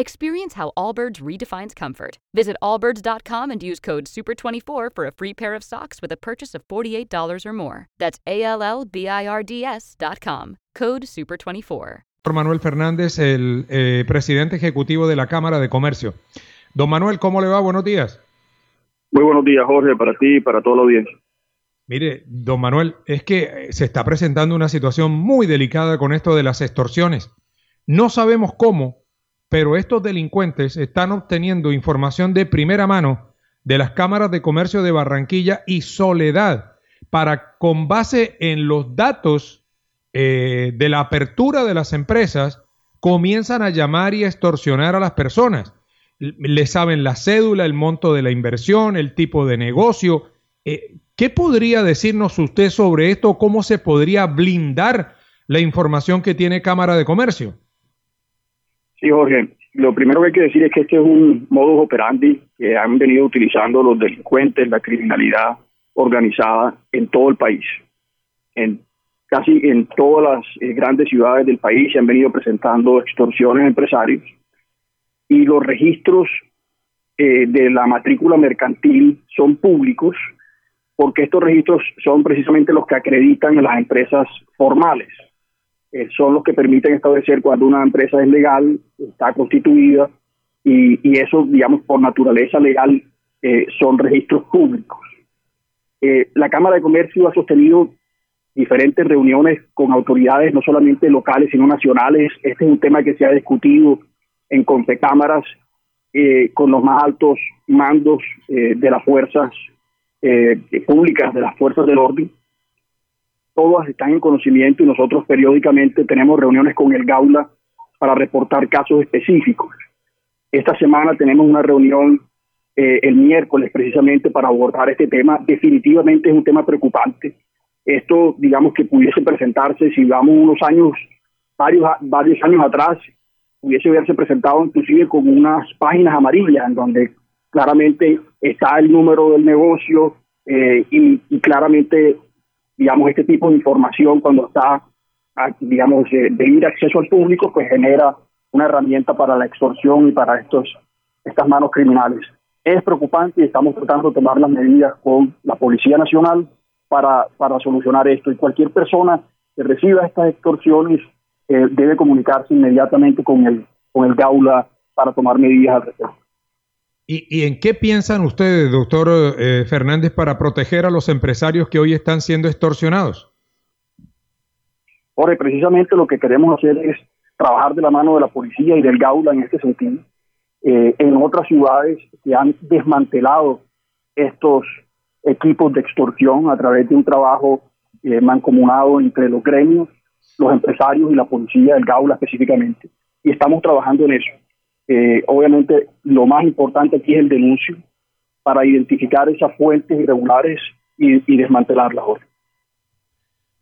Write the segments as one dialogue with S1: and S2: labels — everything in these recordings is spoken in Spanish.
S1: Experience how Allbirds redefines comfort. Visit allbirds.com and use code SUPER24 for a free pair of socks with a purchase of $48 or more. That's A L L B I R D S.com. Code SUPER24.
S2: Manuel Fernández, el eh, presidente ejecutivo de la Cámara de Comercio. Don Manuel, ¿cómo le va? Buenos días.
S3: Muy buenos días, Jorge, para ti y para toda la audiencia.
S2: Mire, don Manuel, es que se está presentando una situación muy delicada con esto de las extorsiones. No sabemos cómo, pero estos delincuentes están obteniendo información de primera mano de las cámaras de comercio de Barranquilla y Soledad para, con base en los datos eh, de la apertura de las empresas, comienzan a llamar y extorsionar a las personas. Le saben la cédula, el monto de la inversión, el tipo de negocio. Eh, ¿Qué podría decirnos usted sobre esto? ¿Cómo se podría blindar la información que tiene Cámara de Comercio?
S3: Sí, Jorge. Lo primero que hay que decir es que este es un modus operandi que han venido utilizando los delincuentes, la criminalidad organizada en todo el país. En casi en todas las eh, grandes ciudades del país se han venido presentando extorsiones a empresarios y los registros eh, de la matrícula mercantil son públicos porque estos registros son precisamente los que acreditan a las empresas formales. Eh, son los que permiten establecer cuando una empresa es legal, está constituida, y, y eso, digamos, por naturaleza legal, eh, son registros públicos. Eh, la Cámara de Comercio ha sostenido diferentes reuniones con autoridades, no solamente locales, sino nacionales. Este es un tema que se ha discutido en Confecámaras eh, con los más altos mandos de las fuerzas públicas, de las fuerzas del orden todas están en conocimiento y nosotros periódicamente tenemos reuniones con el Gaula para reportar casos específicos. Esta semana tenemos una reunión eh, el miércoles precisamente para abordar este tema. Definitivamente es un tema preocupante. Esto, digamos que pudiese presentarse, si vamos unos años, varios, varios años atrás, pudiese haberse presentado inclusive con unas páginas amarillas en donde claramente está el número del negocio eh, y, y claramente digamos, este tipo de información cuando está, digamos, de, ir acceso al público, pues genera una herramienta para la extorsión y para estos estas manos criminales. Es preocupante y estamos tratando de tomar las medidas con la Policía Nacional para, para solucionar esto. Y cualquier persona que reciba estas extorsiones eh, debe comunicarse inmediatamente con el, con el Gaula para tomar medidas al respecto.
S2: ¿Y, en qué piensan ustedes, doctor eh, Fernández, para proteger a los empresarios que hoy están siendo extorsionados?
S3: Jorge, precisamente lo que queremos hacer es trabajar de la mano de la policía y del Gaula en este sentido. Eh, en otras ciudades que han desmantelado estos equipos de extorsión a través de un trabajo eh, mancomunado entre los gremios, los empresarios y la policía del Gaula específicamente. Y estamos trabajando en eso. Eh, obviamente, lo más importante aquí es el denuncio para identificar esas fuentes irregulares y, desmantelarlas.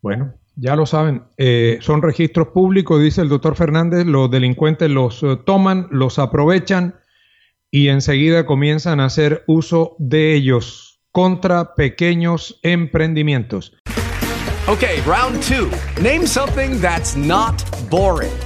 S2: Bueno, ya lo saben, eh, son registros públicos, dice el doctor Fernández, los delincuentes los eh, toman, los aprovechan y enseguida comienzan a hacer uso de ellos contra pequeños emprendimientos.
S4: Ok, round two. Name something that's not boring.